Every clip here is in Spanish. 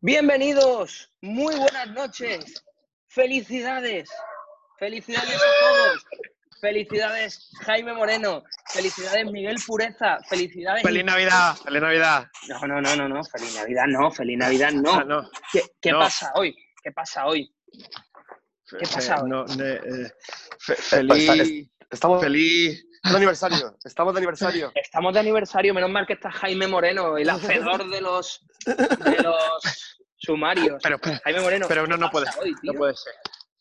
Bienvenidos, muy buenas noches, felicidades, felicidades a todos, felicidades Jaime Moreno, felicidades Miguel Pureza, felicidades. Feliz Navidad, feliz Navidad. No, no, no, no, no, feliz Navidad no, feliz Navidad no. Ah, no. ¿Qué, qué No. pasa hoy? ¿Qué pasa hoy? ¿Qué pasa Eh, hoy? no, ne- eh, fe- pues, feliz, Estamos feliz. De aniversario. Estamos de aniversario. Estamos de aniversario, menos mal que está Jaime Moreno, el hacedor de los, de los sumarios. Pero, espera, Jaime Moreno, pero no, ¿qué no puede ser. hoy? No puede ser.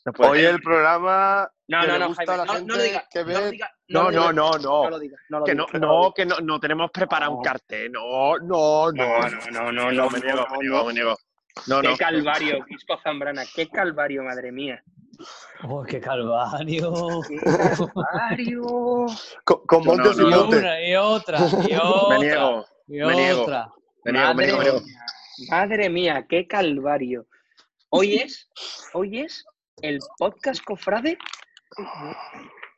No puede Hoy ser. el programa No, que no, no, gusta Jaime, a la no, no lo que No ve- lo digas. No, lo no, digas, no, No no. lo digas. No lo Que digas, no, lo no, digas. que no, no tenemos preparado un No. cartel. No, no, no. No, no, no, no, me no, niego, no, me niego, no. me niego. No, Qué no. calvario, Quisco Zambrana, qué calvario, madre mía. ¡Oh, qué calvario! Qué calvario. con, con No, montes no, y no. montes. una y otra y otra. Me niego, y me niego. otra. me niego, me Madre niego, me niego. mía, madre mía, qué calvario. Hoy es, hoy es el podcast cofrade.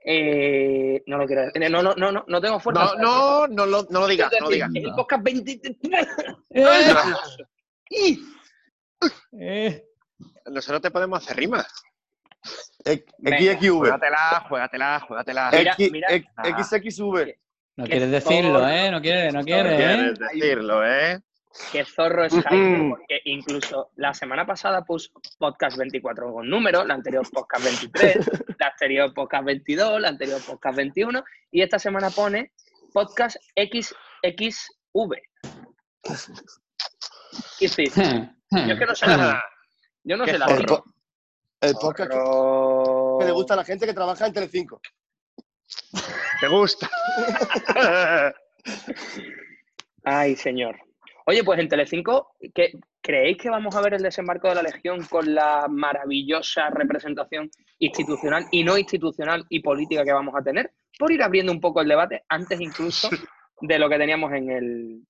Eh, no lo quiero decir. No, no, no, no, no tengo fuerza. No, no, no lo, no lo digas, no lo digas. El podcast 20. Eh, ¡Y! eh. Nosotros te podemos hacer rimas. XXV. Juégatela, juégatela, juégatela. Mira, X- mira. X- Ah. XXV. No quieres decirlo. ¿eh? No quiere, no Qué quiere, ¿eh? Quieres decirlo, ¿eh? Qué zorro es Jaime, Ujú. porque incluso la semana pasada puso podcast 24 con número, la anterior podcast 23, la anterior podcast 22, la anterior podcast 21, y esta semana pone podcast XXV. ¿Qué? Yo es que no sé nada. Yo no sé la El, podcast que le gusta a la gente que trabaja en Telecinco. ¿Te gusta? Ay, señor. Oye, pues en Telecinco, ¿qué, ¿creéis que vamos a ver el desembarco de la Legión con la maravillosa representación institucional y no institucional y política que vamos a tener? Por ir abriendo un poco el debate, antes incluso de lo que teníamos en el,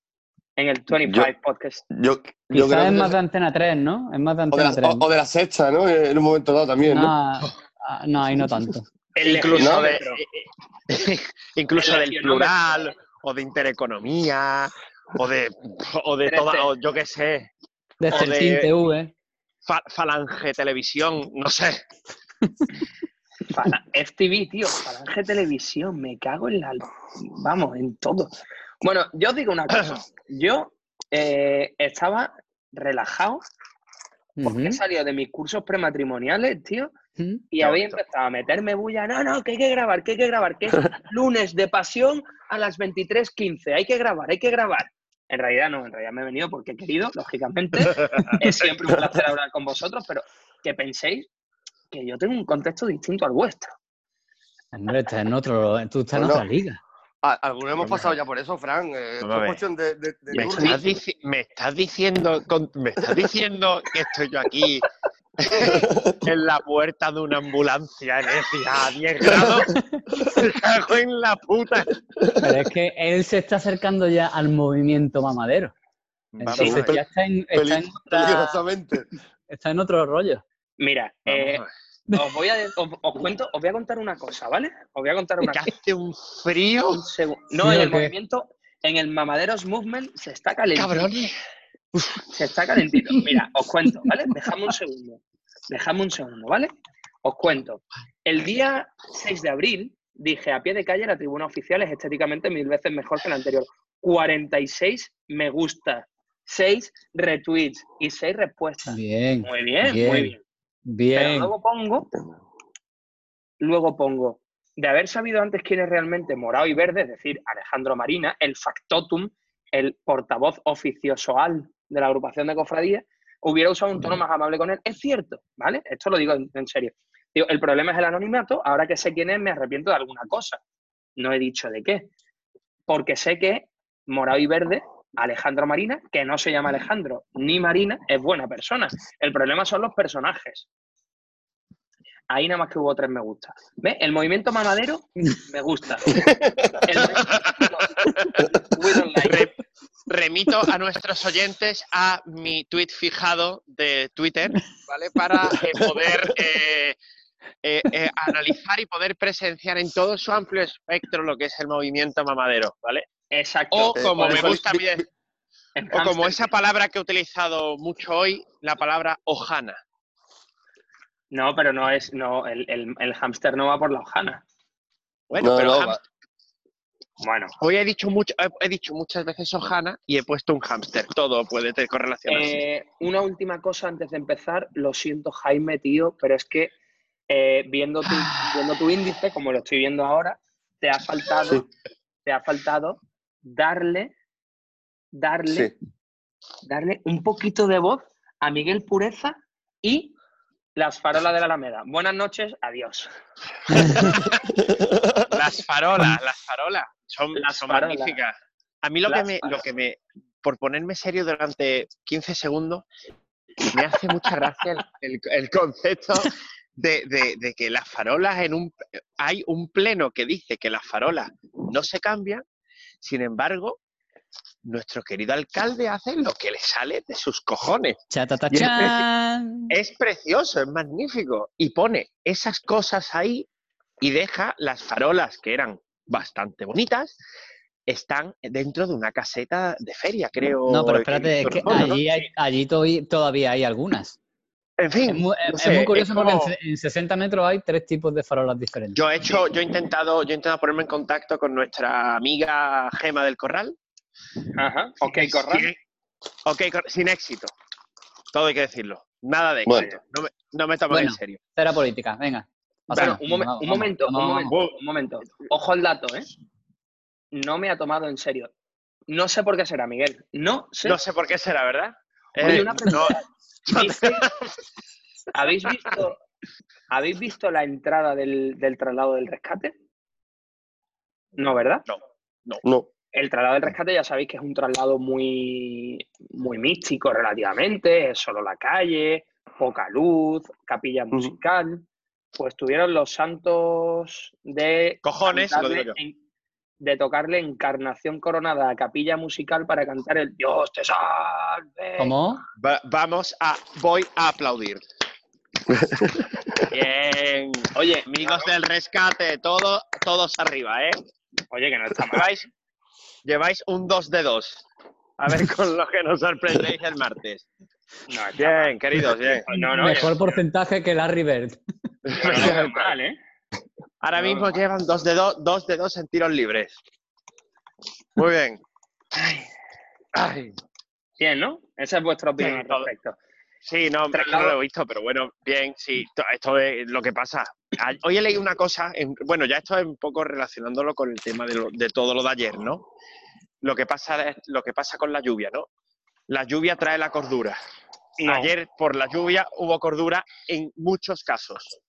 en el 25 podcast. Yo, yo Quizás es más de Antena 3, ¿no? Es más de o, de Antena la, 3. o- o de la sexta, ¿no? En un momento dado también, ¿no? No, ah, no, ahí no tanto. El incluso de, incluso El del plural, o de intereconomía, o de, o de toda, o yo qué sé, O de- Team TV. fa- falange televisión, no sé. FTV, tío, Falange Televisión, me cago en la... Vamos, en todo. Bueno, yo os digo una cosa. Yo eh, estaba relajado porque he Ujú, salido de mis cursos prematrimoniales, tío, ujú. y No, había empezado a meterme bulla. No, no, que hay que grabar, que hay que grabar, que es lunes de pasión a las 23.15. Hay que grabar, hay que grabar. En realidad no, en realidad me he venido porque he querido, lógicamente. es siempre un placer hablar con vosotros, pero que penséis que yo tengo un contexto distinto al vuestro. Hombre, estás en otro, tú estás en otra liga. A- Algunos hemos Vamos pasado ya por eso, Fran. Eh, Vamos es de, de, de Me estás, dici- me estás diciendo, con- me estás diciendo que estoy yo aquí en la puerta de una ambulancia en a 10 grados. Me cago en la puta. Pero es que él se está acercando ya al movimiento mamadero. Vamos Entonces ver. ya está en, está en otra- está en otro rollo. Mira, Vamos eh. os, voy a, os, os cuento, os voy a contar una cosa, ¿vale? Os voy a contar una cosa. hace un frío, Un No, en el movimiento, en el Mamaderos Movement se está calentito. cabrones. Se está calentito. Mira, os cuento, ¿vale? Dejadme un segundo. Dejadme un segundo, ¿vale? Os cuento. El día 6 de abril dije a pie de calle la tribuna oficial es estéticamente mil veces mejor que la anterior. 46 me gusta, 6 retweets y 6 respuestas. Bien, Muy bien, Bien. muy bien. Pero luego pongo, luego pongo, de haber sabido antes quién es realmente morado y verde, es decir, Alejandro Marina, el factotum, el portavoz oficiosoal de la agrupación de cofradías, hubiera usado un tono más amable con él. Es cierto, ¿vale? Esto lo digo en, en serio. Digo, el problema es el anonimato, ahora que sé quién es, me arrepiento de alguna cosa. No he dicho de qué. Porque sé que morado y verde, Alejandro Marina, que no se llama Alejandro ni Marina, es buena persona. El problema son los personajes. Ahí nada más que hubo tres me gusta. ¿Ves? El movimiento mamadero me gusta. El. Re- remito a nuestros oyentes a mi tweet fijado de Twitter, ¿vale? Para eh, poder eh, eh, eh, analizar y poder presenciar en todo su amplio espectro lo que es el movimiento mamadero, ¿vale? Exacto. O Eh, como me gusta El O como esa palabra que he utilizado mucho hoy, la palabra hojana. No, pero no es. No, el, el, el hámster no va por la hojana. Bueno, No, pero no, Bueno, hoy he dicho, mucho, he- dicho muchas veces hojana y he puesto un hámster. Todo puede tener correlación así. Eh, una última cosa antes de empezar. Lo siento, Jaime, tío, pero es que eh, viendo, tu, viendo tu índice, como lo estoy viendo ahora, te ha faltado, Sí. te ha faltado darle, darle, sí. darle un poquito de voz a Miguel Pureza y las farolas de la Alameda. Buenas noches, adiós. Las farolas, las farolas. Son, Las son farolas. magníficas. A mí lo que, me, lo que me, por ponerme serio durante 15 segundos, me hace mucha gracia el, el- el concepto de, de- de que las farolas en un... Hay un pleno que dice que las farolas no se cambian, sin embargo, nuestro querido alcalde hace lo que le sale de sus cojones. Chatatachán. Es precioso, es magnífico. Y pone esas cosas ahí y deja las farolas que eran bastante bonitas, están dentro de una caseta de feria, creo. No, pero espérate, es que allí, hay, allí to- todavía hay algunas. En fin, Es muy, no es sé, muy curioso es porque en como- se- en 60 metros hay tres tipos de farolas diferentes. yo he hecho, yo he intentado, yo he intentado ponerme en contacto con nuestra amiga Gema del Corral. Ajá. Ok, corral. Sin, ok, cor- sin éxito. Todo hay que decirlo. Nada de Bueno. éxito. No me, no me Bueno. en serio. Cera política, venga. Bueno, un, momen- momento, un momento, un momento. Ojo al dato, ¿eh? No me ha tomado en serio. No sé por qué será, Miguel. No sé. No sé por qué será, ¿verdad? Oye, Eh, una no, pregunta. ¿Viste? ¿Habéis visto, ¿Habéis visto la entrada del, del traslado del rescate? No, ¿verdad? No. El traslado del rescate ya sabéis que es un traslado muy, muy místico relativamente, es solo la calle, poca luz, capilla musical. Pues tuvieron los santos de Cojones, lo digo yo. en- de tocarle encarnación coronada a capilla musical para cantar el Dios te salve. ¿Cómo? Va- vamos a, voy a aplaudir. Bien. Oye, Amigos del rescate, todo, todos arriba, ¿eh? oye, que no está mal. Lleváis, lleváis un 2 de 2. A ver con lo que nos sorprendéis el martes. No, mal. Bien, queridos, bien. No, no, Mejor porcentaje que Larry Bird. no mal, ¿eh? Ahora mismo no. llevan 2 de 2 dos de dos en tiros libres. Muy bien. Ay, Bien, ¿no? Esa es vuestra opinión Sí, al respecto. sí, no, no lo he visto, pero bueno, bien, sí, to- esto es lo que pasa. A- Hoy he leído una cosa, en- bueno, ya esto es un poco relacionándolo con el tema de, lo- de todo lo de ayer, ¿no? Lo que, pasa es, lo que pasa con la lluvia, ¿no? La lluvia trae la cordura. No. Ayer, por la lluvia, hubo cordura en muchos casos.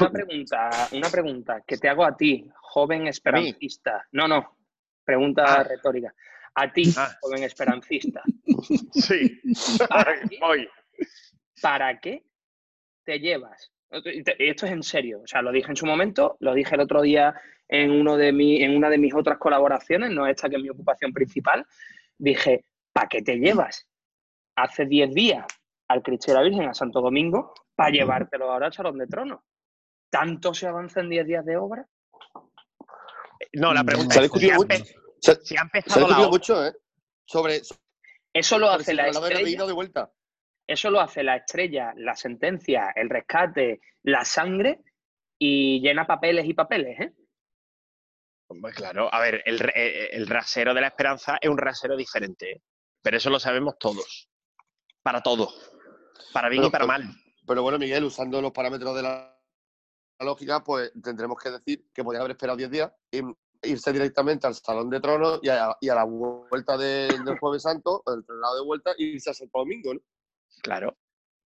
Una pregunta, una pregunta que te hago a ti, joven esperancista. No, no, pregunta Ah. retórica. A ti, Ah. joven esperancista. Sí, ¿Para qué, voy. para qué te llevas? Esto es en serio. O sea, lo dije en su momento, lo dije el otro día en, uno de mi, en una de mis otras colaboraciones, no esta que es mi ocupación principal. Dije, ¿para qué te llevas hace 10 días al Cristo de la Virgen a Santo Domingo para llevártelo ahora al Salón de Trono? ¿Tanto se avanza en 10 días de obra? No, la Mm, pregunta Se ha discutido mucho. Se, si ha se ha empezado la discutido mucho, ¿eh? Sobre, sobre Eso lo hace la estrella. leído de vuelta. Eso lo hace la estrella, la sentencia, el rescate, la sangre y llena papeles y papeles, ¿eh? Hombre, claro, a ver, el, re- eh, el rasero de la esperanza es un rasero diferente, ¿eh? pero eso lo sabemos todos. Para todo. Para bien Pero- y para pero- mal. Pero bueno, Miguel, usando los parámetros de la lógica, pues tendremos que decir que podía haber esperado 10 días y irse directamente al Salón de Tronos y a, y a la vuelta de- del Jueves Santo, el traslado de vuelta, y irse a Santo Domingo, ¿no? Claro.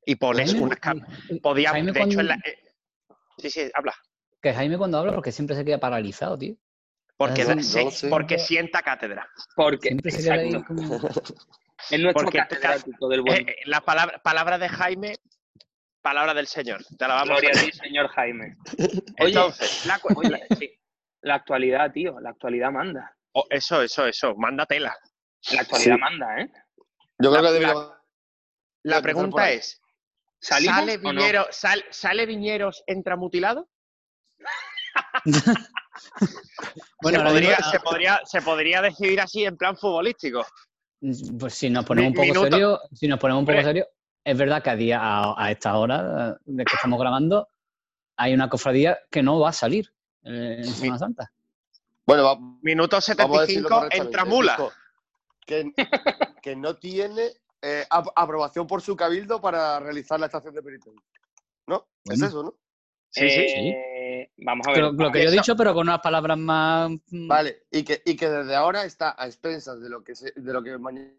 Y pones Jaime, unas cam- eh, Podía, Jaime, de hecho, en la. eh, Sí, sí, habla. Que Jaime cuando habla, porque siempre se queda paralizado, tío. Porque, No, se- no sé. porque sienta cátedra. Porque Siempre se queda ahí exacto, como... es nuestro Porque catedrático del buen. Eh, eh, la palabra, palabra de Jaime, palabra del Señor. Te la vamos Gloria a a ti, señor Jaime. Oye, Entonces, la, cu- oye, sí, la actualidad, tío, la actualidad manda. oh, eso, eso, eso, manda tela. La actualidad Sí. manda, ¿eh? Yo creo La- que debería. La por pregunta es: ¿Salimos ¿sale, no? Viñero, sal- ¿sale Viñeros, entra mutilado? Bueno, se, podría, mismo- se, podría, se podría decidir así en plan futbolístico. Pues si nos ponemos un poco minuto. serio, si nos ponemos un poco serio, es verdad que a día, a, a esta hora eh, de que estamos grabando, hay una cofradía que no va a salir eh, en Semana Santa. Bueno, va- Minuto vamos a decirlo 75 correctamente. entra mula. Dijo Que, que no tiene eh, ap- aprobación por su cabildo para realizar la estación de penitencia. ¿No? Es eso, ¿no? Sí, sí. Eh, Vamos a ver. Pero lo que yo he dicho, pero con unas palabras más. mm, Vale, y que, y que desde ahora está a expensas de lo que se- de lo que mañana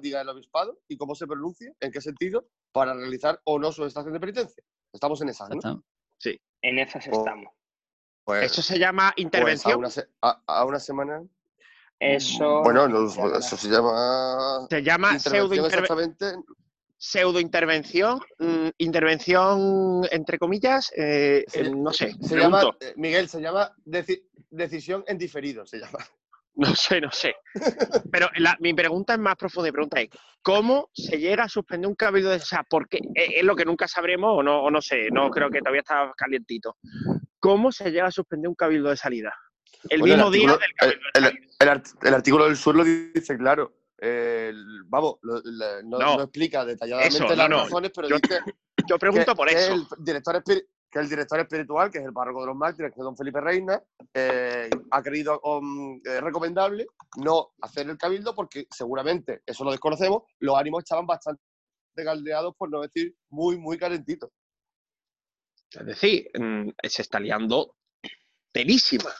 diga el obispado y cómo se pronuncia, en qué sentido, para realizar o no su estación de penitencia. Estamos en esa, ya ¿no? está. En esas Oh. estamos. Pues, Eso se llama pues a, intervención. una se- a- a una semana. Eso. Bueno, no, eso se llama. Se llama pseudo exactamente. pseudo intervención, intervención entre comillas, eh, Se- eh, no sé, Se llama, pregunto. eh, Miguel, se llama deci- decisión en diferido, se llama. No sé, no sé. Pero la- mi pregunta es más profunda, mi pregunta es, ¿cómo se llega a suspender un cabildo de o sea, ¿por qué? Es, lo que nunca sabremos o no, o no sé, no creo que todavía está calientito. ¿Cómo se llega a suspender un cabildo de salida? El Bueno, mismo día artículo- del cabildo de el- salida. el art- el artículo del suelo dice claro. eh, vamos, lo- no, No. no explica detalladamente Eso, las no. razones, pero Yo- dice Yo pregunto que, por eso. el director que el director espiritual, que es el párroco de los mártires, que es don Felipe Reina, eh, ha creído um, recomendable no hacer el cabildo porque seguramente, eso lo desconocemos, los ánimos estaban bastante caldeados, por no decir muy, muy calentitos. Es decir, mm, se está liando tenísima.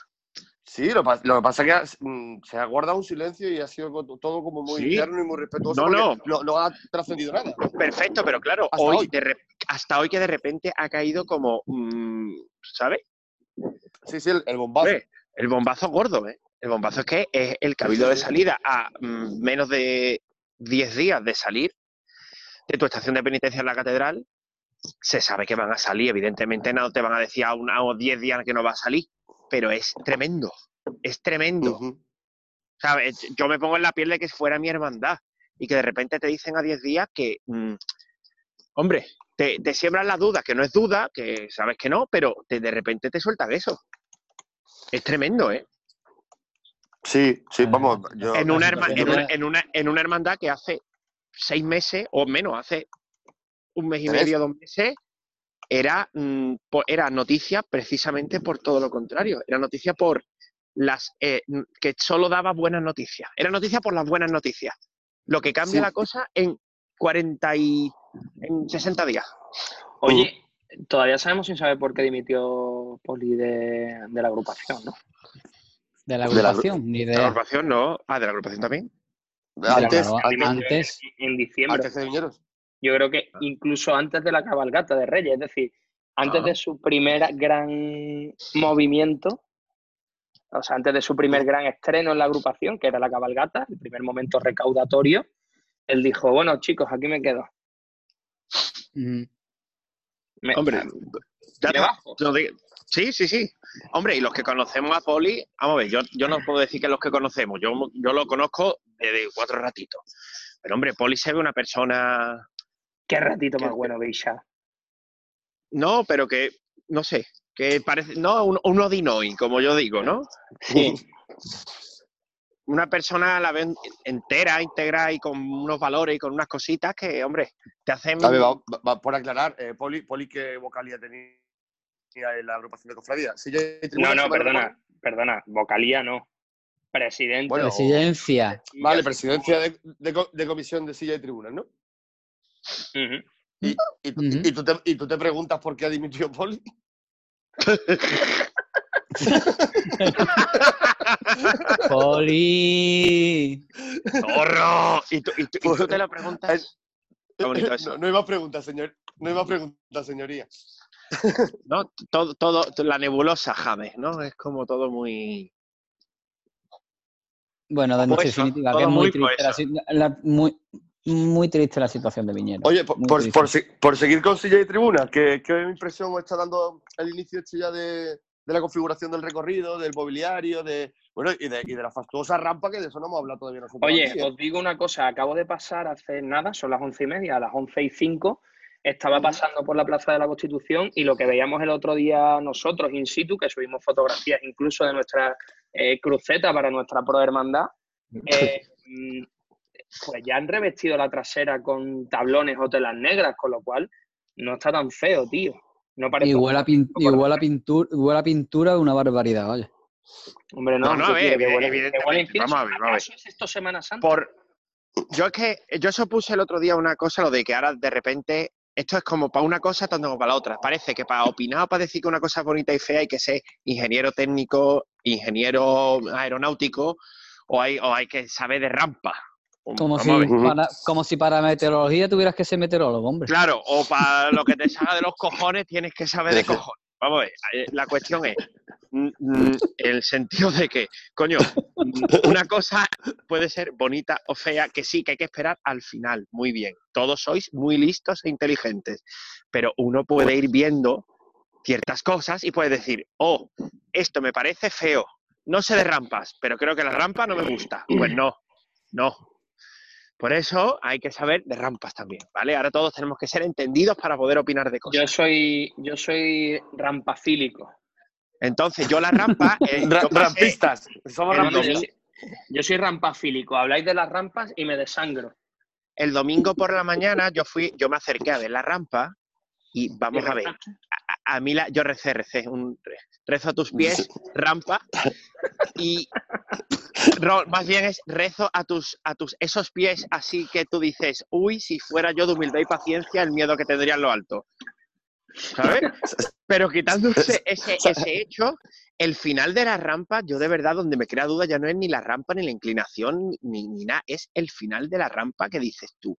Sí, lo, lo que pasa es que mm, se ha guardado un silencio y ha sido todo como muy Sí. interno y muy respetuoso. No, no. no. No ha trascendido nada. Perfecto, pero claro, Hasta hoy, hoy. de rep- hasta hoy que de repente ha caído como, mm, ¿sabes? Sí, sí, el, el bombazo. El bombazo gordo, ¿eh? El bombazo es que es el cabildo de salida a mm, menos de 10 días de salir de tu estación de penitencia en la catedral. Se sabe que van a salir, evidentemente no te van a decir a unos 10 días que no va a salir, pero es tremendo, es tremendo. ¿sabes? Yo me pongo en la piel de que fuera mi hermandad y que de repente te dicen a 10 días que, mm, hombre, te, te siembran la duda, que no es duda, que sabes que no, pero te- de repente te sueltan eso. Es tremendo, ¿eh? Sí, sí, vamos. Yo, En una, herma- en, una, en, una, en una hermandad que hace seis meses o menos, hace un mes y ¿Tres? medio, dos meses, era, mm, era noticia precisamente por todo lo contrario. Era noticia por las eh, mm, que solo daba buenas noticias. Era noticia por las buenas noticias. Lo que cambia Sí. la cosa en 40 y en 60 días. Oye, todavía sabemos sin saber por qué dimitió Poli de, de la agrupación, ¿no? De la De la- agrupación, ni De la agrupación no. Ah, de la agrupación también. antes, antes, En diciembre. antes de Viñeros. Yo creo que incluso antes de la cabalgata de Reyes, es decir, antes Ah. de su primer gran movimiento, o sea, antes de su primer gran estreno en la agrupación, que era la cabalgata, el primer momento recaudatorio, él dijo, bueno, chicos, aquí me quedo. mm, Me- Hombre, ya te. Lo de- Sí, sí, sí. Hombre, y los que conocemos a Poli, vamos a ver, yo, yo no puedo decir que los que conocemos, yo, yo lo conozco desde cuatro ratitos. Pero hombre, Poli se ve una persona, Qué ratito ¿Qué- más bueno, Beisha. no, pero que, no sé, que parece, no, un, un odinoy, como yo digo, ¿no? Sí. Una persona a la vez entera, íntegra y con unos valores y con unas cositas que, hombre, te hacen... A ver, va- va- por aclarar, eh, Poli, Poli, ¿qué vocalía tenía en la agrupación de cofradía? Sí, ya- No, no, si perdona, perdona, vocalía no. Presidente. Bueno, presidencia. Vale, presidencia de, de co- de comisión de silla y tribunas, ¿no? Y, y tú- Ujú. y tú te, y tú te preguntas por qué ha dimitido Poli. Poli. ¡Zorro! Y tú, y tú- y tú te lo preguntas... Eso. No, no hay más preguntas, señor. No hay más preguntas, señoría. ¿no? Todo, todo, la nebulosa James, ¿no? Es como todo muy... Bueno, en Poeso, definitiva, que es muy muy triste, la, la- muy, muy triste la situación de Viñero. Oye, por, seguir con silla y tribuna, ¿qué, qué impresión está dando el inicio este ya de, de la configuración del recorrido, del mobiliario, de bueno y de, y de la fastuosa rampa que de eso no hemos hablado todavía nosotros? Oye, aquí, ¿eh? os digo una cosa, acabo de pasar hace nada, son las once y media, a las once y cinco, estaba pasando por la Plaza de la Constitución y lo que veíamos el otro día nosotros in situ, que subimos fotografías incluso de nuestra eh, cruceta para nuestra pro hermandad, eh, mm, pues ya han revestido la trasera con tablones o telas negras, con lo cual no está tan feo, tío. No parece. Huele a, pin- huele a pintura, huele a pintura una barbaridad, oye. Hombre, no, No, no, tío, que que evidentemente, vamos a ver, vamos a ver. ¿Acaso es esto Semana Santa? Por, yo es que, yo eso puse el otro día una cosa, lo de que ahora de repente, esto es como para una cosa tanto como para la otra. Parece que para opinar o para decir que una cosa es bonita y fea hay que ser ingeniero técnico, ingeniero aeronáutico o hay, o hay que saber de rampa. Como si, para, como si para meteorología tuvieras que ser meteorólogo, hombre. Claro, o para lo que te salga de los cojones tienes que saber de cojones. Vamos a ver, eh, la cuestión es el sentido de que, coño, una cosa puede ser bonita o fea, que sí, que hay que esperar al final. Muy bien, todos sois muy listos e inteligentes, pero uno puede ir viendo ciertas cosas y puede decir, oh, esto me parece feo, no sé de rampas, pero creo que la rampa no me gusta. Pues no, no, por eso hay que saber de rampas también, ¿vale? Ahora todos tenemos que ser entendidos para poder opinar de Yo cosas. soy, yo soy rampafílico. Entonces, yo la rampa... eh, yo rampistas. Somos Yo rampistas. soy, yo soy rampafílico. Habláis de las rampas y me desangro. el domingo por la mañana yo fui, yo me acerqué a ver la rampa y vamos a ver, a, a mí la, yo recé, recé, un, rezo a tus pies, rampa, y ro- más bien es rezo a tus, a tus, esos pies así que tú dices, uy, si fuera yo de humildad y paciencia, el miedo que tendría en lo alto. ¿Sabes? Pero quitándose ese, ese hecho, el final de la rampa, yo de verdad, donde me crea duda ya no es ni la rampa, ni la inclinación, ni, ni nada, es el final de la rampa que dices tú.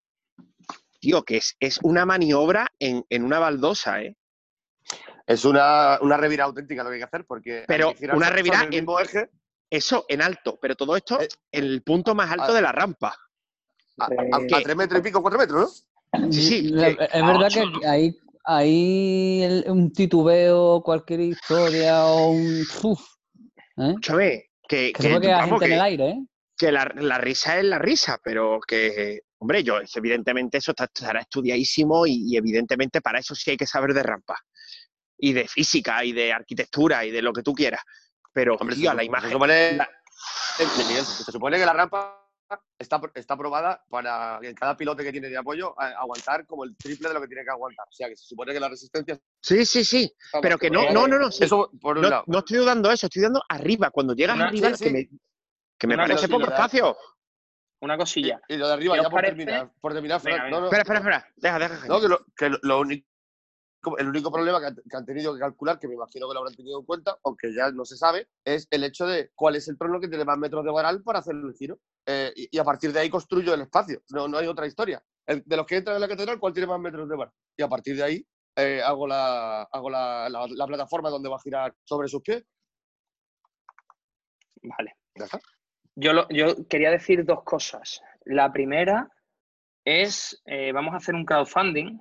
Tío, que es, es una maniobra en, en una baldosa, ¿eh? Es una, una revira auténtica lo que hay que hacer porque. Pero una revira el mismo eje Eso en alto, pero todo esto Eh, en el punto más alto de la rampa. a, a- tres metros y pico, cuatro metros, ¿no? Sí, sí, La- eh, es verdad ocho, que hay, hay el- un titubeo, cualquier historia o un... uf, ¿eh? Escúchame, que, Que que, vamos, gente en que- el aire, ¿eh? que la, la risa es la risa, pero que, hombre, yo, es- evidentemente eso está- estará estudiadísimo y, y evidentemente para eso sí hay que saber de rampa. Y de física, y de arquitectura, y de lo que tú quieras. Pero, Hombre, tío, se, la se imagen... supone, la- eh, Miguel, se supone que la rampa está, está probada para en cada pilote que tiene de apoyo a- aguantar como el triple de lo que tiene que aguantar. O sea, que se supone que la resistencia Sí, sí, sí, pero que no, no, no, no, sí. Eso por un no, lado. no estoy dudando eso, estoy dudando arriba. Cuando llegas Una- arriba, sí, que sí. me, que me Una parece cosilla, poco ¿verdad? espacio. Una Y, cosilla. y lo de arriba, ¿Qué ya por terminar, por terminar, no, no, Espera, espera, espera. Deja, deja. No, que lo, que lo único, el único problema que han, que han tenido que calcular, que me imagino que lo habrán tenido en cuenta, aunque ya no se sabe, es el hecho de cuál es el trono que tiene más metros de varal para hacer el giro. Eh, y, y a partir de ahí construyo el espacio. No, no hay otra historia. El- de los que entran en la catedral, ¿cuál tiene más metros de varal? Y a partir de ahí eh, hago, la, hago la, la- la plataforma donde va a girar sobre sus pies. Vale. Ya está. Yo, lo- yo quería decir dos cosas. La primera es, eh, vamos a hacer un crowdfunding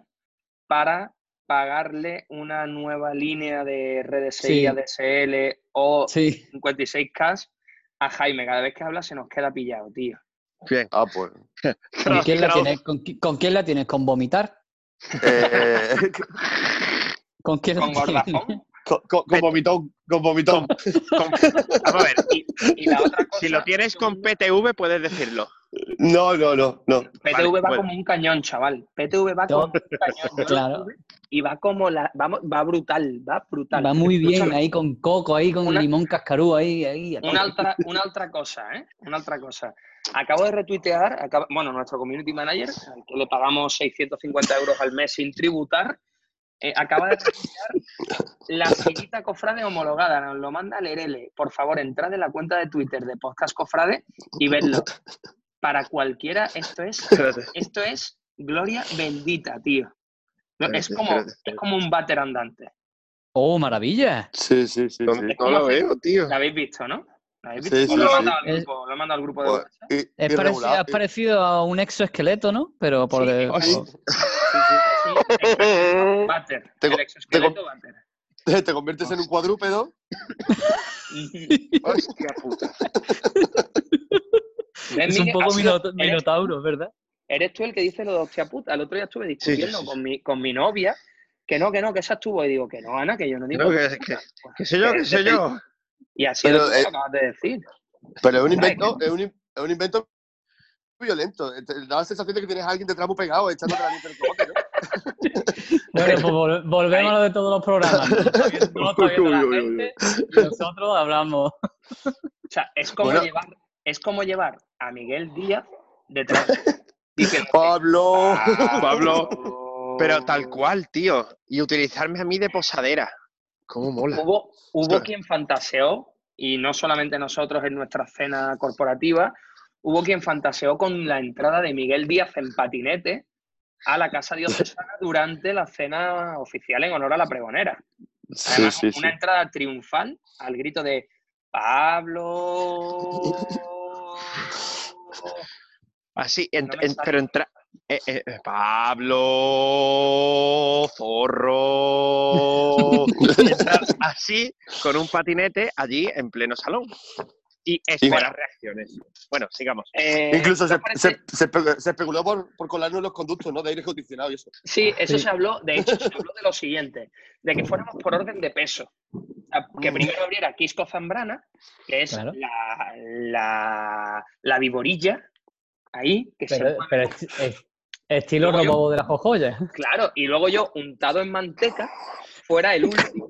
para pagarle una nueva línea de RDSI, Sí. ADSL o Sí. 56K a Jaime. Cada vez que habla se nos queda pillado, tío. Bien. Ah, pues. ¿Con quién, la tienes, con, qui- con quién la tienes? ¿Con vomitar? eh, ¿Con quién la Con tienes? gordafón. con, con- con vomitón, con vomitón. Con- Vamos a ver, Y, y la otra cosa, si lo tienes con PTV, puedes decirlo. No, no, no, no. PTV Vale, va bueno. como un cañón, chaval. PTV va como un cañón. Claro. Y va como la. Va, va brutal, va brutal. Va muy bien Escúchame, ahí con coco, ahí con Una- limón cascarú, ahí, ahí. Una otra, una otra cosa, ¿eh? Una otra cosa. Acabo de retuitear, bueno, nuestro community manager, al que le pagamos 650 euros al mes sin tributar, eh, acaba de retuitear la siguita cofrade homologada. Nos lo manda Lerele. Por favor, entrad en la cuenta de Twitter de Podcast Cofrade y vedlo. Para cualquiera, esto es, Espérate. esto es gloria bendita, tío. No, es, Espérate, como, espérate, es espérate. como un váter andante. Oh, maravilla. Sí, sí, sí. No, sí. no lo veo, tío. ¿La habéis visto, no? ¿La habéis visto? sí, lo sí. mandado al Es- grupo, lo he mandado al grupo de WhatsApp. y- Es parecido, es parecido a un exoesqueleto, ¿no? Pero por Sí, de- sí. por- Sí, sí, Váter, Te el exoesqueleto váter. y te conviertes en un cuadrúpedo. Hostia puta. ¿Ves, es un poco minota- minotauro, ¿verdad? eres tú el que dice lo de hostia puta. El otro día estuve sí, discutiendo sí. Con, mi, con mi novia que no, que no, que esa estuvo. Y digo que no, Ana, que yo no digo. No, que, que, que sé yo, que sé yo. Y así Pero, lo que eh, acabas de decir. Pero es un invento, es un, es un invento violento. Te da la sensación de que tienes a alguien detrás muy pegado echándote la lista en el cogote, ¿no? Bueno, pues vol- volvemos a lo de todos los programas. ¿no? Está viendo- no está viendo la Uy, uy, uy, gente y nosotros hablamos. O sea, es como, Bueno. llevar, es como llevar a Miguel Díaz detrás Pablo. Pablo, Pero tal cual, tío. Y utilizarme a mí de posadera. ¿Cómo mola? Hubo, hubo quien fantaseó, y no solamente nosotros en nuestra cena corporativa, hubo quien fantaseó con la entrada de Miguel Díaz en patinete a la Casa Diocesana durante la cena oficial en honor a la pregonera. Sí, Además, sí, sí. una entrada triunfal al grito de Pablo. Así, en- No me en- sale. pero entra. eh, eh, eh, Pablo Zorro. Entrar así, con un patinete, allí en pleno salón. Y esperar reacciones. Bueno, sigamos. Eh, Incluso ¿qué se, especuló por, por colarnos los conductos, ¿no? De aire acondicionado y eso. Sí, eso Sí. se habló, de hecho, se habló de lo siguiente, de que fuéramos por orden de peso. Que Mm. primero abriera Quisco Zambrana, que es Claro. la, la, la viborilla, ahí, que se Pero, mueve. pero es- es- estilo yo- robo de la jojoya. Claro, y luego yo, untado en manteca, fuera el último,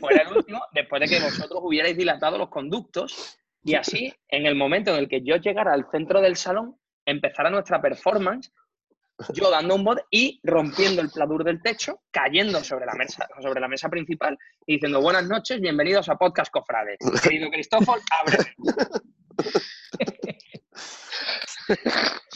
fuera el último, después de que vosotros hubierais dilatado los conductos, y así, en el momento en el que yo llegara al centro del salón, empezara nuestra performance, yo dando un bot y rompiendo el pladur del techo, cayendo sobre la mesa, sobre la mesa principal y diciendo buenas noches, bienvenidos a Podcast Cofrade. Querido Cristófol, abre.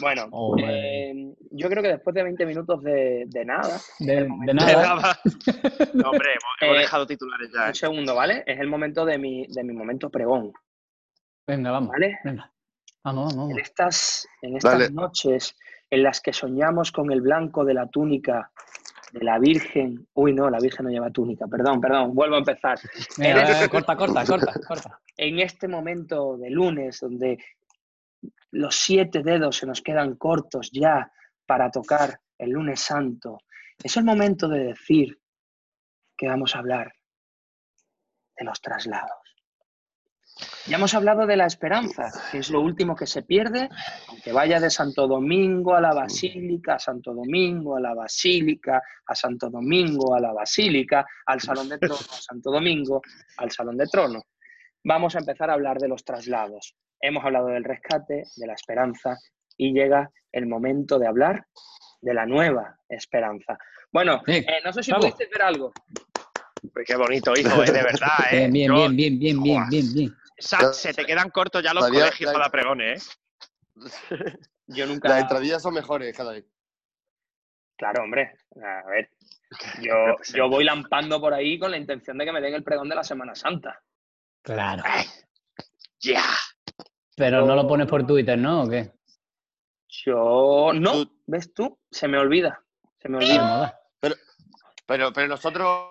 Bueno, Hombre. eh, yo creo que después de 20 minutos de, de nada, De, de De nada. No, hombre, hemos, hemos Eh, dejado titulares ya. un ¿eh? segundo, ¿vale? Es el momento de mi, de mi momento pregón, Venga, vamos. ¿vale? Venga. Vamos, vamos. En estas, en estas Dale. noches en las que soñamos con el blanco de la túnica de la Virgen. Uy, no, la Virgen no lleva túnica, perdón, perdón, vuelvo a empezar. Venga, corta, corta, corta, corta. en este momento de lunes, donde los siete dedos se nos quedan cortos ya para tocar el lunes santo, es el momento de decir que vamos a hablar de los traslados. Ya hemos hablado de la esperanza, que es lo último que se pierde, aunque vaya de Santo Domingo a la Basílica, a Santo Domingo a la Basílica, a Santo Domingo a la Basílica, al Salón de Trono, a Santo Domingo, al Salón de Trono. Vamos a empezar a hablar de los traslados. Hemos hablado del rescate, de la esperanza, y llega el momento de hablar de la nueva esperanza. Bueno, eh, no sé si vamos. pudiste ver algo. Pues qué bonito, hijo, eh, de verdad, ¿eh? Bien, bien, Yo- bien, bien, bien, bien, bien, bien. Se te quedan cortos ya los colegios la- para pregones, ¿eh? Yo nunca. Las entradillas son mejores cada vez. Claro, hombre. A ver. Yo, yo voy lampando por ahí con la intención de que me den el pregón de la Semana Santa. Claro. ¡Ya! Pero no lo pones por Twitter, ¿no? ¿O qué? Yo. No, ¿ves tú? Se me olvida. Se me De olvida. moda. Pero, pero nosotros,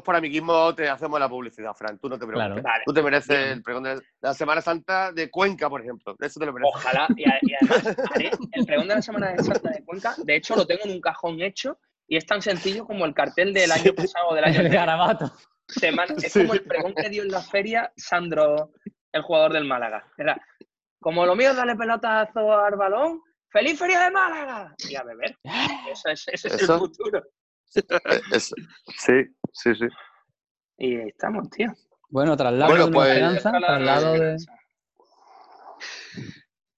por amiguismo, te hacemos la publicidad, Fran. Tú no te preocupes. Claro. Vale. Tú te mereces el pregón de la Semana Santa de Cuenca, por ejemplo. Eso te lo mereces. Ojalá. Y, a- y además, haré el pregón de la Semana Santa de Cuenca. De hecho, lo tengo en un cajón hecho y es tan sencillo como el cartel del año pasado o del año El garabato. semana, es Sí. como el pregón que dio en la feria Sandro, el jugador del Málaga. Era, como lo mío es darle pelotazo al balón, ¡Feliz Feria de Málaga! Y a beber. Eso es, ese es el futuro. Eh, eso. Sí, sí, sí. Y ahí estamos, tío. Bueno, traslado Bueno, de pues- esperanza, traslado de...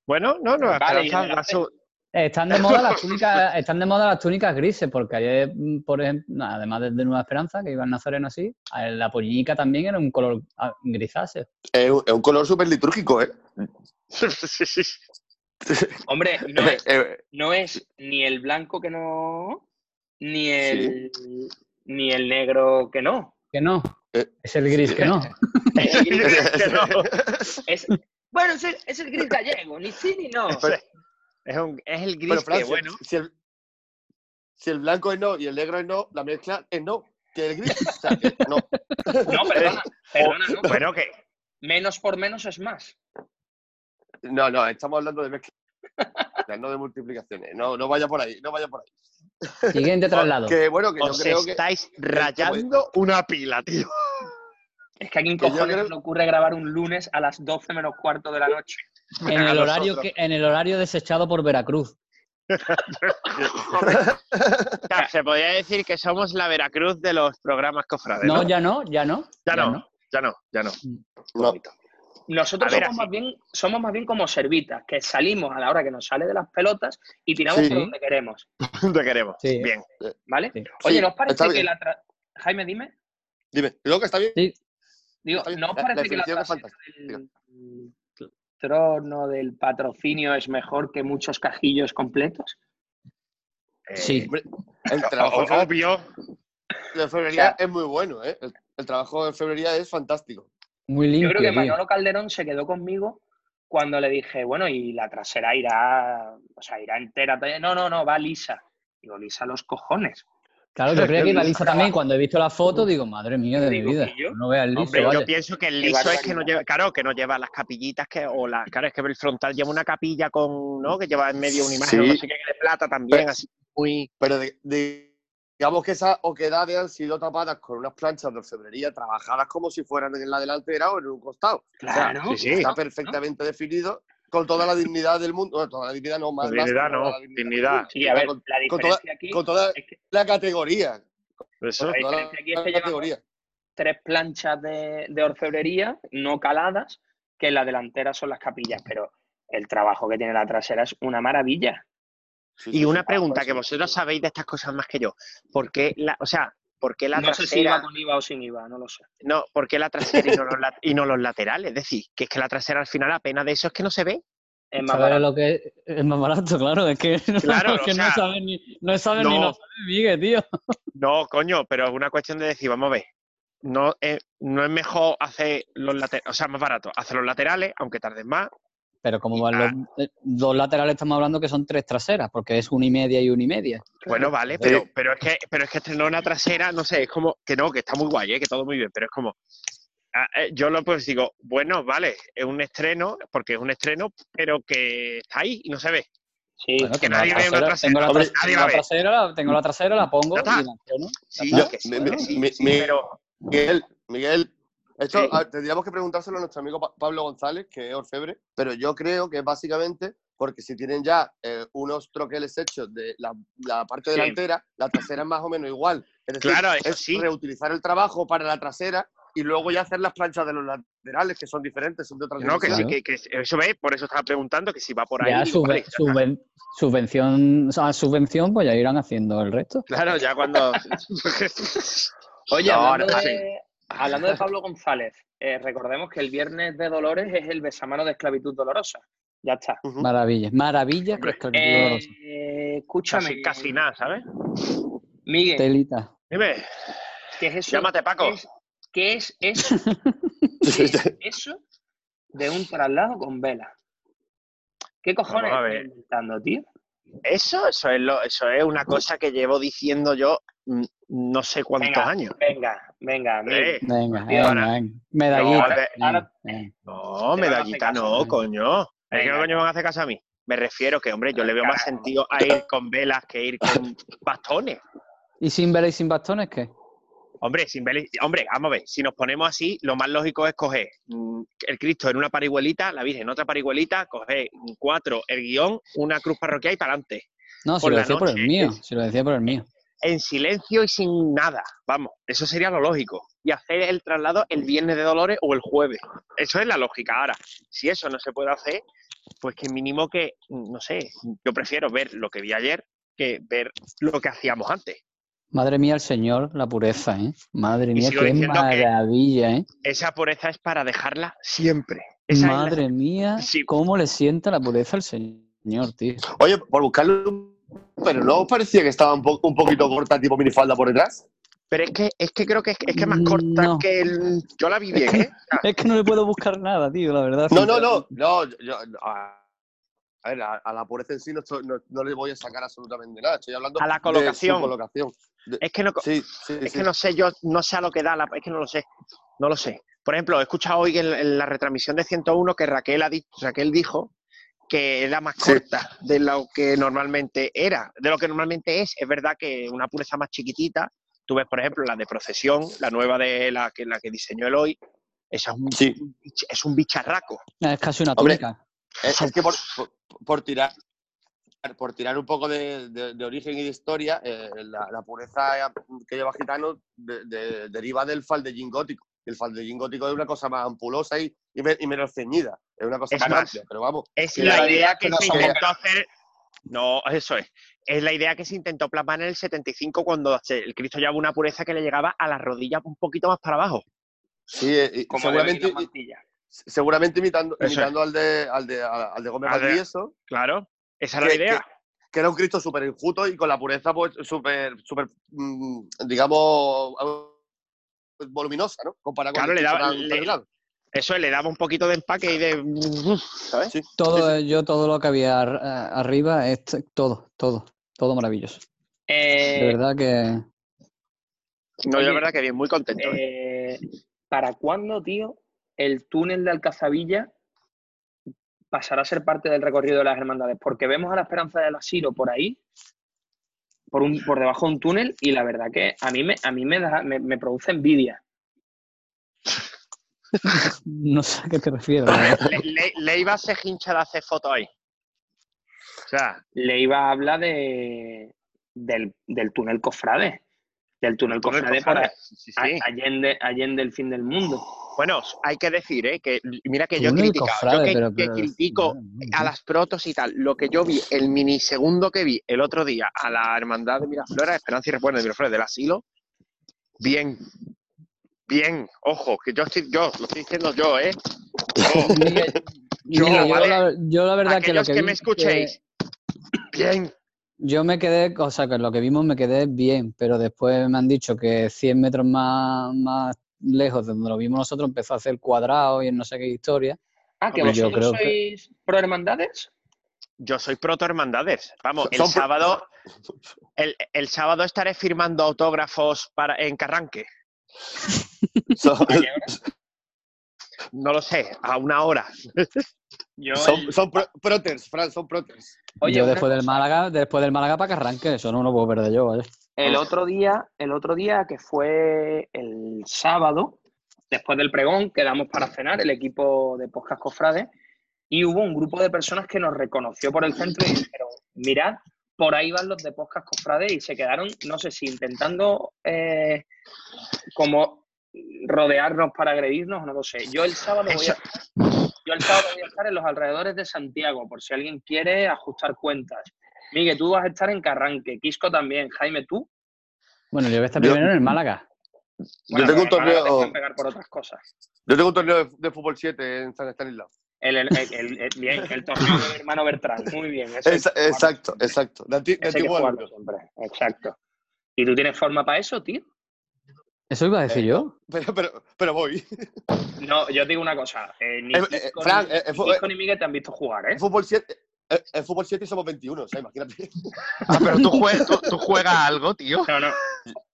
Bueno, no, no, Vale, Están de moda las túnicas, están de moda las túnicas grises, porque ayer, mm, por ejemplo, nada, además de, de Nueva Esperanza, que iba en Nazareno así, la pollinica también era un color ah, grisáceo. Es un, es un color súper litúrgico, ¿eh? Sí, sí. Hombre, no es, Eh, no es ni el blanco que no, ni el, ni el negro que no. Que no, Eh, es el gris que no. Es el gris, Que no. es- bueno, es el, es el gris gallego, ni sí ni no. Pero- Es, un- es el gris Pero, que, bueno, si, el, si el blanco es no y el negro es no, la mezcla es no. Que el gris. O sea, que no. No, perdona, perdona, no. bueno, que Menos por menos es más. No, no, estamos hablando de mezcla, no de multiplicaciones. No, no vaya por ahí, no vaya por ahí. Siguiente traslado. Que bueno, que yo os creo que. estáis rayando una pila, tío. Es que a quién yo cojones creo- se le ocurre grabar un lunes a las 12 menos cuarto de la noche. En el, horario que, en el horario desechado por Veracruz. O sea, se podría decir que somos la Veracruz de los programas cofrades. No, No, ya no, ya no. ya, no, ya no, ya no. No. Nosotros ver, somos, así. más bien, somos más bien como servitas, que salimos a la hora que nos sale de las pelotas y tiramos Sí. por donde queremos, Te queremos. Sí. Bien. ¿vale? Sí. Oye, ¿nos parece que la... tra- Jaime, dime. Dime, creo que está bien. Sí, Digo, Está bien. ¿no os parece la que la trasera del trono del patrocinio es mejor que muchos cajillos completos? Eh, Sí. El trabajo obvio. de orfebrería es muy bueno, ¿eh? El, el trabajo de orfebrería es fantástico. Muy Yo limpio. creo que tío. Manolo Calderón se quedó conmigo cuando le dije, bueno, y la trasera irá, o sea, irá entera. No, no, no, va lisa. Digo, lisa los cojones. Claro, yo creía que iba Liso lisa también. Cuando he visto la foto, digo, madre mía de mi vida. ¿y yo? No veas el liso, Hombre, yo pienso que el liso es que no lleva, claro, que no lleva las capillitas que, o la, claro, es que el frontal lleva una capilla con, ¿no? Que lleva en medio una imagen, Sí. no sé qué, de plata también, Pero- así muy. Pero de- de- digamos que esas oquedades han sido tapadas con unas planchas de orfebrería trabajadas como si fueran en la delantera o en un costado. Claro. sí, sí. Está perfectamente definido con toda la dignidad del mundo. Bueno, toda la dignidad no, más. más Dignidad no, la dignidad. Sí, a ver, Con, la con toda, diferencia aquí con toda es que la categoría. Eso. La diferencia aquí es que la llevamos categoría. tres planchas de, de orfebrería no caladas, que en la delantera son las capillas, pero el trabajo que tiene la trasera es una maravilla. Sí, Y sí, una sí. pregunta, Sí. que vosotros sabéis de estas cosas más que yo. ¿Por qué la, o sea, por qué la no sé si iba trasera, con IVA o sin IVA, no lo sé. no, por qué la trasera y no, los, y no los laterales? Es decir, que es que la trasera al final apenas de eso es que no se ve. Es más ¿Sabes barato. lo que es? Es más barato, claro. Es que, Claro, es que o no sea, sabes ni, no sabes ni no. lo sabe Miguel, tío. No, coño, pero es una cuestión de decir, vamos a ver, no es, no es mejor hacer los laterales, o sea, más barato, hacer los laterales, aunque tarden más. Pero como los eh, dos laterales, estamos hablando que son tres traseras, porque es una y media y una y media. Bueno, vale, pero, pero es que pero es que estrenar una trasera, no sé, es como que no, que está muy guay, ¿eh? que todo muy bien, pero es como ah, eh, yo lo pues digo, bueno, vale, es un estreno, porque es un estreno, pero que está ahí y no se ve. Sí, Bueno, que nadie ve una trasera, tengo la, Hombre, nadie tengo va a la ver. trasera, la, tengo la trasera, la pongo y la entreno. Sí, pero Miguel, Miguel, esto Sí. tendríamos que preguntárselo a nuestro amigo Pa- Pablo González, que es orfebre, pero yo creo que es básicamente porque si tienen ya eh, unos troqueles hechos de la, la parte Sí. delantera, la trasera es más o menos igual. Es decir, Claro, eso es sí. reutilizar el trabajo para la trasera y luego ya hacer las planchas de los laterales, que son diferentes, son de otras no, que sí, dimensiones. que, que eso ve, por eso estaba preguntando que si va por ahí. Ya vale, subven- subvención, o sea, subvención, pues ya irán haciendo el resto. Claro, ya cuando. Oye, No, hablando, no, de, hablando de Pablo González, eh, recordemos que el viernes de Dolores es el besamano de esclavitud dolorosa. Ya está. Maravilla, maravilla. Que es que el doloroso. Eh, escúchame, casi, casi nada, ¿sabes? Miguel, Telita. Dime, ¿qué es eso? llámate Paco. ¿Qué es, qué es eso? ¿Qué es eso de un traslado con vela? ¿Qué cojones estás inventando, tío? Eso, eso es lo, eso es una cosa que llevo diciendo yo mm, no sé cuántos Venga, años. Venga, venga. Eh, Venga, venga, ahora- venga. Medallita. ahora- no, medallita caso, no, coño. ¿Es que coño van a hacer caso a mí? Me refiero que, hombre, yo le veo más sentido a ir con velas que ir con bastones. ¿Y sin vela y sin bastones qué? Hombre, sin velas- hombre, vamos a ver, si nos ponemos así, lo más lógico es coger mm, el Cristo en una parihuelita, la Virgen en otra parihuelita, coger cuatro, el guion, una cruz parroquial y para adelante. No, si Por lo la decía por el mío. Si lo decía por el mío. En silencio y sin nada. Vamos, eso sería lo lógico. Y hacer el traslado el viernes de Dolores o el jueves. Eso es la lógica. Ahora, si eso no se puede hacer, pues que mínimo que, no sé, yo prefiero ver lo que vi ayer que ver lo que hacíamos antes. Madre mía, el Señor, la pureza, ¿eh? Madre mía, qué maravilla, ¿eh? Esa pureza es para dejarla siempre. Esa es la- Madre mía, Sí. cómo le sienta la pureza al Señor, tío. Oye, por buscarlo, un- pero ¿no os parecía que estaba un, po- un poquito corta, tipo minifalda por detrás? Pero es que, es que creo que es, es que más corta No. que el... Yo la vi bien, ¿eh? Es que no le puedo buscar nada, tío, la verdad. No, no, no, no, yo- a, a ver, a, a la pureza en sí no, estoy- no, no le voy a sacar absolutamente nada, estoy hablando A la de su colocación. colocación. De- Es que no, sí, sí, Es sí. que no sé, yo no sé a lo que da, la, es que no lo sé, no lo sé. Por ejemplo, he escuchado hoy en, en la retransmisión de 101 que Raquel, ha dicho, Raquel dijo que era más Sí. corta de lo que normalmente era, de lo que normalmente es. Es verdad que una pureza más chiquitita, tú ves, por ejemplo, la de Procesión, la nueva de la que, la que diseñó el hoy, esa es un, Sí. es un bicharraco. Es casi una túnica. Es, es que por, por- por tirar por tirar un poco de, de- de origen y de historia, eh, la, la pureza que lleva Gitano de- de- deriva del faldellín gótico. El faldellín gótico es una cosa más ampulosa y, y, me- y menos ceñida. Es una cosa Es más más, amplia, pero vamos. Es la la- idea que se intentó hacer. No, eso es. Es la idea que se intentó plasmar en el 75 cuando el Cristo llevaba una pureza que le llegaba a la rodilla un poquito más para abajo. Sí, eh, y Como seguramente, seguramente, imitando, Eso imitando al, de, al, de, al de Gómez de- Valdivieso, Claro, esa era la idea. que- que era un Cristo súper enjuto y con la pureza pues súper, súper, mm, digamos, voluminosa, ¿no? Comparado Claro, con le daba- le-. Eso le daba un poquito de empaque y de. ¿Sabes? Sí. Todo, yo todo lo que había ar- a- arriba, es todo, todo, todo maravilloso. De Eh, verdad que No, yo la verdad que bien, muy contento. ¿eh? eh, ¿Para cuándo, tío, el túnel de Alcazabilla pasará a ser parte del recorrido de las hermandades? Porque vemos a la Esperanza del Asilo por ahí, por, un, por debajo de un túnel, y la verdad que a mí me, a mí me, da, me, me produce envidia. no sé a qué te refieres. Le, le- le iba a ser hincha de hacer fotos ahí. O sea, Le iba a hablar de, del, del túnel Cofrade. Del túnel Cofrade para sí, sí. Allende, Allende el fin del mundo. Bueno, hay que decir, ¿eh? que mira que yo he Túnel criticado, cofrade, yo que, pero- que pero- critico no, a las protos y tal. Lo que yo vi, el minisegundo que vi el otro día a la hermandad de Miraflores, Esperanza y Recuerdo de Miraflores del Asilo, bien, bien, ojo, que yo estoy, yo, lo estoy diciendo yo, ¿eh? Yo, la, yo la verdad que lo que, que, me es escuchéis, bien, Yo me quedé, o sea, que lo que vimos me quedé bien, pero después me han dicho que 100 metros más, más lejos de donde lo vimos nosotros empezó a hacer cuadrado y en no sé qué historia. Ah, que Hombre, yo vosotros creo que- sois pro hermandades. yo soy proto hermandades. Vamos, el sábado, el, el sábado estaré firmando autógrafos para, en Carranque. No lo sé, a una hora. Yo, son, el- son pro- proters, Fran, son proters. Oye, yo después del. Málaga, después del Málaga para que arranque, eso no lo puedo perder yo, ¿vale? El otro día, el otro día que fue el sábado, después del pregón, quedamos para cenar el equipo de Podcast Cofrade y hubo un grupo de personas que nos reconoció por el centro y dijeron, mirad, por ahí van los de Podcast Cofrade y se quedaron, no sé si intentando eh, como rodearnos para agredirnos, no lo sé. Yo el sábado voy a, yo el sábado voy a estar en los alrededores de Santiago, por si alguien quiere ajustar cuentas. Miguel, tú vas a estar en Carranque, Quisco también, Jaime, tú. Bueno, yo voy a estar Yo- primero en el Málaga. Bueno, yo tengo un te torneo, pegar por otras cosas. yo tengo un torneo de, de fútbol 7 en San Estanislao. El, el, el- el- el- bien, el torneo de mi hermano Bertrán, muy bien. Esa- exacto, siempre, exacto. De, anti- de ese que jugarlo siempre, exacto. ¿Y tú tienes forma para eso, tío? Eso iba a decir yo. Pero, pero, pero voy. No, yo te digo una cosa. eh, ni Eh, eh, Kisco Fran, ni- eh, eh, ni fu- Kisco ni Miguel te han visto jugar, ¿eh? Fútbol 7, eh, en fútbol 7 somos 21, o sea, imagínate. Ah, pero tú, jue- tú- tú juegas algo, tío. No, no.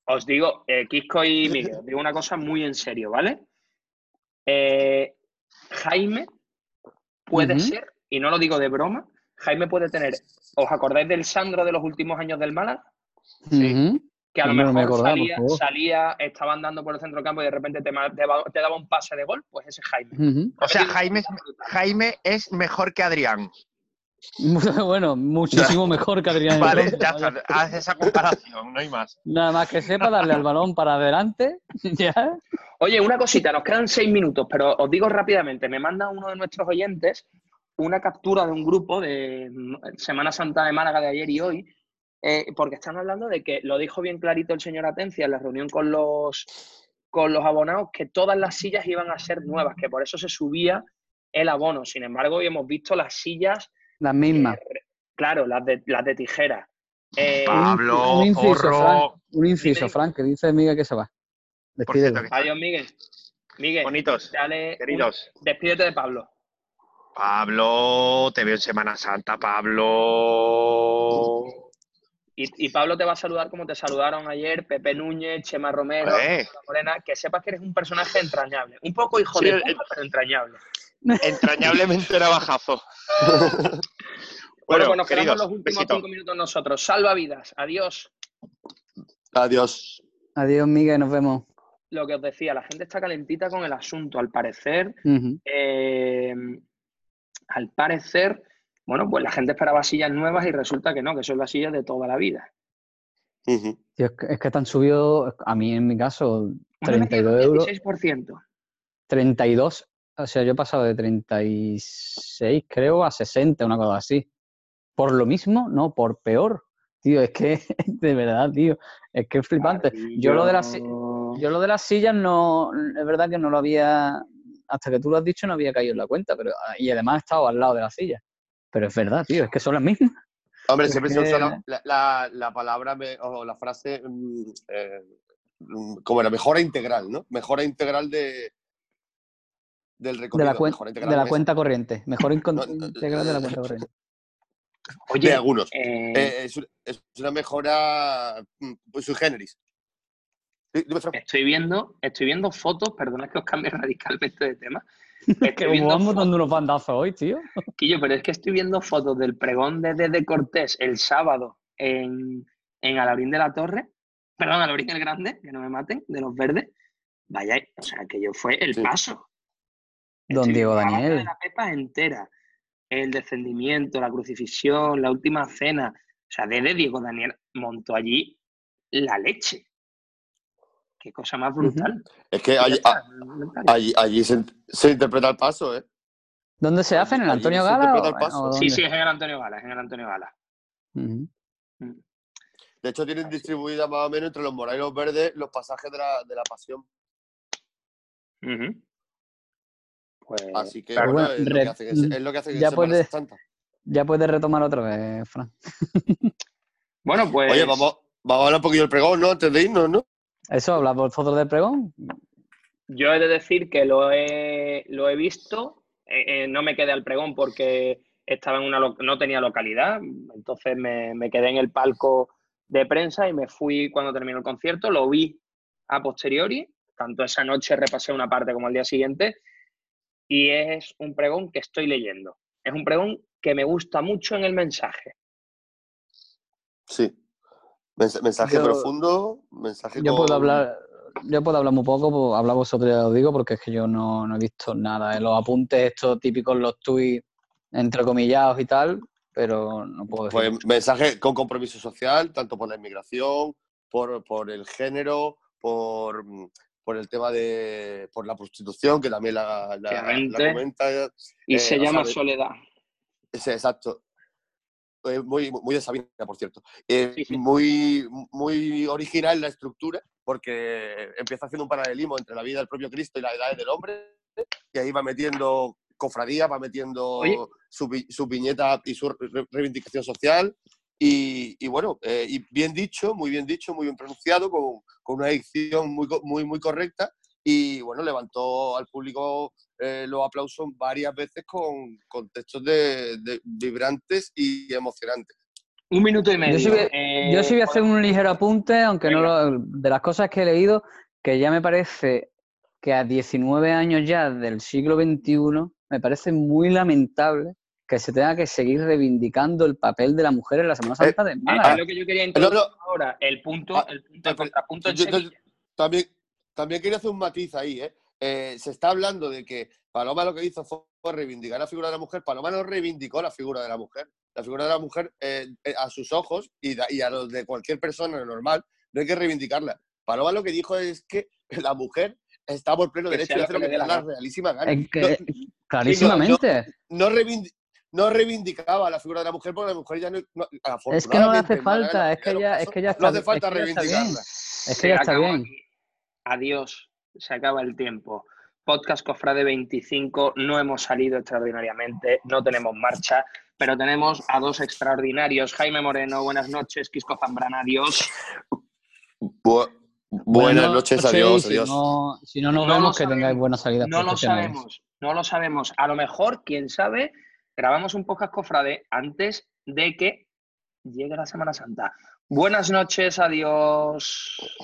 Os digo, eh, Kisco y Miguel, os digo una cosa muy en serio, ¿vale? Eh, Jaime puede ser, y no lo digo de broma, Jaime puede tener. ¿Os acordáis del Sandro de los últimos años del Málaga? Ujú. Que a lo me mejor acordaba, salía, estaba andando por el centro del campo y de repente te, daba un pase de gol, pues ese es Jaime. O sea, Jaime, Jaime es mejor que Adrián. bueno, muchísimo mejor que Adrián. Vale, entonces, ya está. Haz esa comparación, no hay más. Nada más que sepa darle al balón para adelante. ya. Oye, una cosita, nos quedan seis minutos, pero os digo rápidamente, me manda uno de nuestros oyentes una captura de un grupo de Semana Santa de Málaga de ayer y hoy, eh, porque están hablando de que, lo dijo bien clarito el señor Atencia en la reunión con los, con los abonados, que todas las sillas iban a ser nuevas, que por eso se subía el abono. Sin embargo, hoy hemos visto las sillas, Las mismas. eh, claro, las de, las de tijera. Eh, Pablo, un inciso. Frank, un inciso. Frank, que dice Miguel que se va. Que adiós, Miguel. Miguel, bonitos, dale un- queridos. despídete de Pablo. Pablo, te veo en Semana Santa, Pablo. Y, y Pablo te va a saludar como te saludaron ayer Pepe Núñez, Chema Romero, Eh. Morena, que sepas que eres un personaje entrañable. Un poco hijo Sí, de el- puta, pero entrañable. Entrañablemente navajazo. Bueno, Bueno, pues nos quedamos queridos, los últimos besito. cinco minutos nosotros. Salva vidas. Adiós. Adiós. Adiós, Miguel, nos vemos. Lo que os decía, la gente está calentita con el asunto. Al parecer, eh, al parecer, bueno, pues la gente esperaba sillas nuevas y resulta que no, que son las sillas de toda la vida. Tío, es, que, es que te han subido, a mí en mi caso, Una 32 euros. 16%. 32, o sea, yo he pasado de 36, creo, a 60, una cosa así. Por lo mismo, no, por peor. Tío, es que, de verdad, tío, es que es flipante. Yo lo de las yo lo de las sillas no, es verdad que no lo había, hasta que tú lo has dicho, no había caído en la cuenta, pero y además he estado al lado de las sillas. Pero es verdad, tío, es que son las mismas. Hombre, Es siempre se usa la, la- la- la palabra me- o la frase mm, eh, mm, como era mejora integral, ¿no? Mejora integral de del De recorrido. la, cuen- de la cuenta corriente. Mejor integral de la cuenta corriente. de Oye, algunos. eh, Eh, es, un- es una mejora mm, pues, sui generis. Estoy viendo, estoy viendo fotos, perdona que os cambie radicalmente de tema. Estoy vamos dando unos bandazos hoy, tío. Quillo, pero es que estoy viendo fotos del pregón de Desde Cortés el sábado en, en Alaurín de la Torre, perdón, Alaurín el Grande, que no me maten, de los verdes. Vaya, o sea, que yo fue el Sí. paso. Don Estoy Diego Daniel. de la Pepa entera. El descendimiento, la crucifixión, la última cena. O sea, desde Diego Daniel montó allí la leche. Qué cosa más brutal. Es que allí, a- allí, allí se, se interpreta el paso, ¿eh? ¿Dónde se hace? ¿En el Antonio Gala? interpreta o- el paso. o Sí, sí, es en el Antonio Gala, es en el Antonio Gala. Ujú. De hecho, tienen distribuida más o menos entre los morados y los verdes los pasajes de la, de la pasión. Ujú. Pues, Así que claro, bueno, bueno, es, lo que hacen, en- es lo que ya Santa. Ya puedes retomar otra vez, Fran. Bueno, pues. Oye, vamos, vamos a hablar un poquillo del pregón, ¿no? Antes de irnos, ¿no? Eso, habla vosotros del pregón. Yo he de decir que lo he, lo he visto. eh, eh, no me quedé al pregón porque estaba en una lo- no tenía localidad. Entonces me, me quedé en el palco de prensa y me fui cuando terminó el concierto. Lo vi a posteriori. Tanto esa noche repasé una parte como al día siguiente. Y es un pregón que estoy leyendo. Es un pregón que me gusta mucho en el mensaje. Sí. Mens- mensaje Yo- profundo, mensaje Yo con- puedo hablar, yo puedo hablar muy poco, pues, habla vosotros, ya os digo, porque es que yo no, no he visto nada. En los apuntes estos típicos, los tweets entrecomillados y tal, pero no puedo decir. Pues mensaje con compromiso social, tanto por la inmigración, por, por el género, por, por el tema de por la prostitución, que también la, la- la comenta. Y Eh, se llama de- Soledad. Sí, exacto. Eh, Muy, muy de Sabina, por cierto. Eh, Sí, sí. Muy, muy original la estructura, porque empieza haciendo un paralelismo entre la vida del propio Cristo y la edad del hombre, y ahí va metiendo cofradía, va metiendo Oye. su, su viñeta y su re- reivindicación social. Y, y bueno, eh, y bien dicho, muy bien dicho, muy bien pronunciado, con, con una dicción muy, muy, muy correcta. Y bueno, levantó al público eh, los aplausos varias veces con, con textos de, de- vibrantes y emocionantes. Un minuto y medio. Yo sí, voy, Eh, yo sí voy a hacer un ligero apunte, aunque no venga. lo, de las cosas que he leído, que ya me parece que a 19 años ya del siglo XXI, me parece muy lamentable que se tenga que seguir reivindicando el papel de la mujer en la Semana Santa de Eh, Málaga. es lo que yo quería introducir no. ahora. El punto, Ah, el punto de pero- contrapunto en yo- yo-. También, también quería hacer un matiz ahí, ¿eh? Eh, se está hablando de que Paloma lo que hizo fue reivindicar la figura de la mujer. Paloma no reivindicó la figura de la mujer. La figura de la mujer, eh, eh, a sus ojos y, da- y a los de cualquier persona normal, no hay que reivindicarla. Paloma lo que dijo es que la mujer está por pleno Que derecho de lo hacer lo que le dé la da realísima gana. No- clarísimamente. no, reivindi- no reivindicaba la figura de la mujer porque la mujer ya no. no- es que no le hace falta, es que ya, es que ya está, No hace es falta que reivindicarla. Es que ya está bien. Adiós. Se acaba el tiempo. Podcast Cofrade 25. No hemos salido extraordinariamente. No tenemos marcha. Pero tenemos a dos extraordinarios. Jaime Moreno, buenas noches. Quisco Zambrana, adiós. Bu- buenas noches, adiós, adiós. Si no, si no nos No lo vemos, que sabemos. tengáis buenas salidas No lo sabemos. No lo sabemos. A lo mejor, quién sabe, grabamos un podcast Cofrade antes de que llegue la Semana Santa. Buenas noches, adiós.